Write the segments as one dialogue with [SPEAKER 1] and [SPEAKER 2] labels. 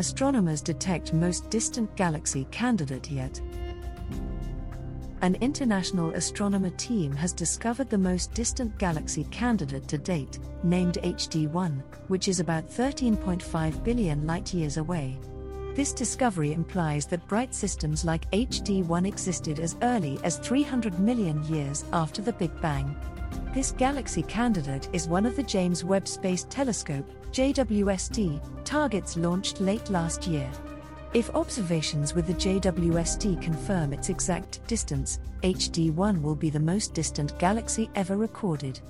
[SPEAKER 1] astronomers detect most distant galaxy candidate yet. An international astronomer team has discovered the most distant galaxy candidate to date, named HD1, which is about 13.5 billion light years away. This discovery implies that bright systems like HD1 existed as early as 300 million years after the Big Bang. This galaxy candidate is one of the James Webb Space Telescope JWST targets launched late last year. If observations with the JWST confirm its exact distance, HD1 will be the most distant galaxy ever recorded.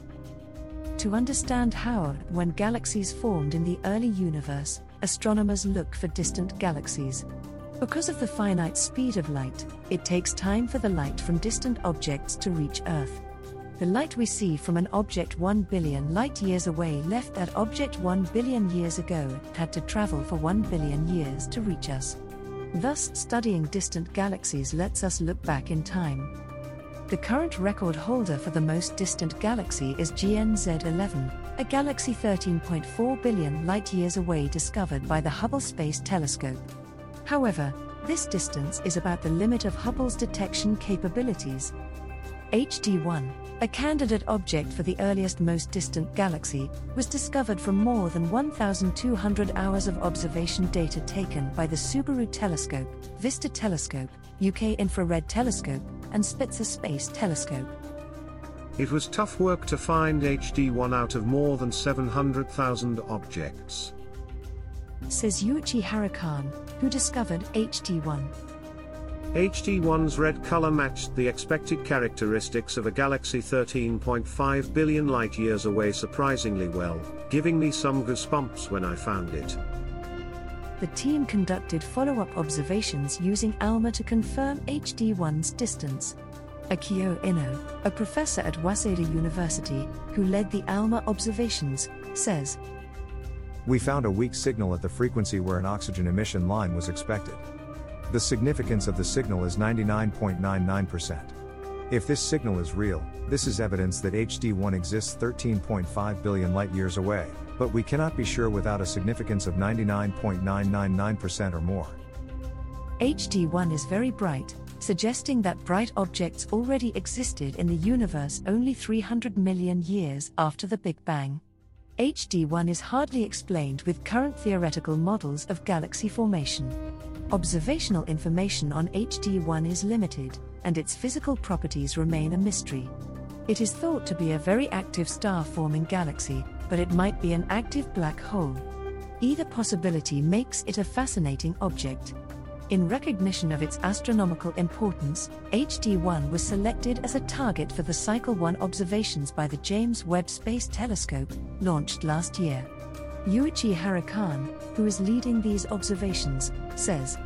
[SPEAKER 1] To understand how, when galaxies formed in the early universe, astronomers look for distant galaxies. Because of the finite speed of light, it takes time for the light from distant objects to reach Earth. The light we see from an object 1 billion light years away left that object 1 billion years ago had to travel for 1 billion years to reach us. Thus, studying distant galaxies lets us look back in time. The current record holder for the most distant galaxy is GN-z11, a galaxy 13.4 billion light years away discovered by the Hubble Space Telescope. However, this distance is about the limit of Hubble's detection capabilities, HD1, a candidate object for the earliest most distant galaxy, was discovered from more than 1,200 hours of observation data taken by the Subaru Telescope, Vista Telescope, UK Infrared Telescope, and Spitzer Space Telescope.
[SPEAKER 2] It was tough work to find HD1 out of more than 700,000 objects.
[SPEAKER 1] Says Yuichi Harikane, who discovered HD1.
[SPEAKER 2] HD1's red color matched the expected characteristics of a galaxy 13.5 billion light years away surprisingly well, giving me some goosebumps when I found it.
[SPEAKER 1] The team conducted follow up observations using ALMA to confirm HD1's distance. Akio Inoue, a professor at Waseda University, who led the ALMA observations, says
[SPEAKER 3] We found a weak signal at the frequency where an oxygen emission line was expected. The significance of the signal is 99.99%. If this signal is real, this is evidence that HD1 exists 13.5 billion light years away, but we cannot be sure without a significance of 99.999% or more.
[SPEAKER 1] HD1 is very bright, suggesting that bright objects already existed in the universe only 300 million years after the Big Bang. HD1 is hardly explained with current theoretical models of galaxy formation. Observational information on HD1 is limited, and its physical properties remain a mystery. It is thought to be a very active star forming galaxy, but it might be an active black hole. Either possibility makes it a fascinating object. In recognition of its astronomical importance, HD1 was selected as a target for the Cycle 1 observations by the James Webb Space Telescope, launched last year. Yuichi Harikane, who is leading these observations, says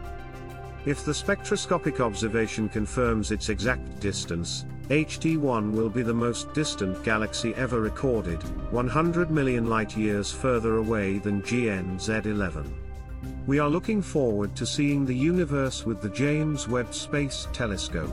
[SPEAKER 2] If the spectroscopic observation confirms its exact distance, HD1 will be the most distant galaxy ever recorded, 100 million light years further away than GN-z11. We are looking forward to seeing the universe with the James Webb Space Telescope.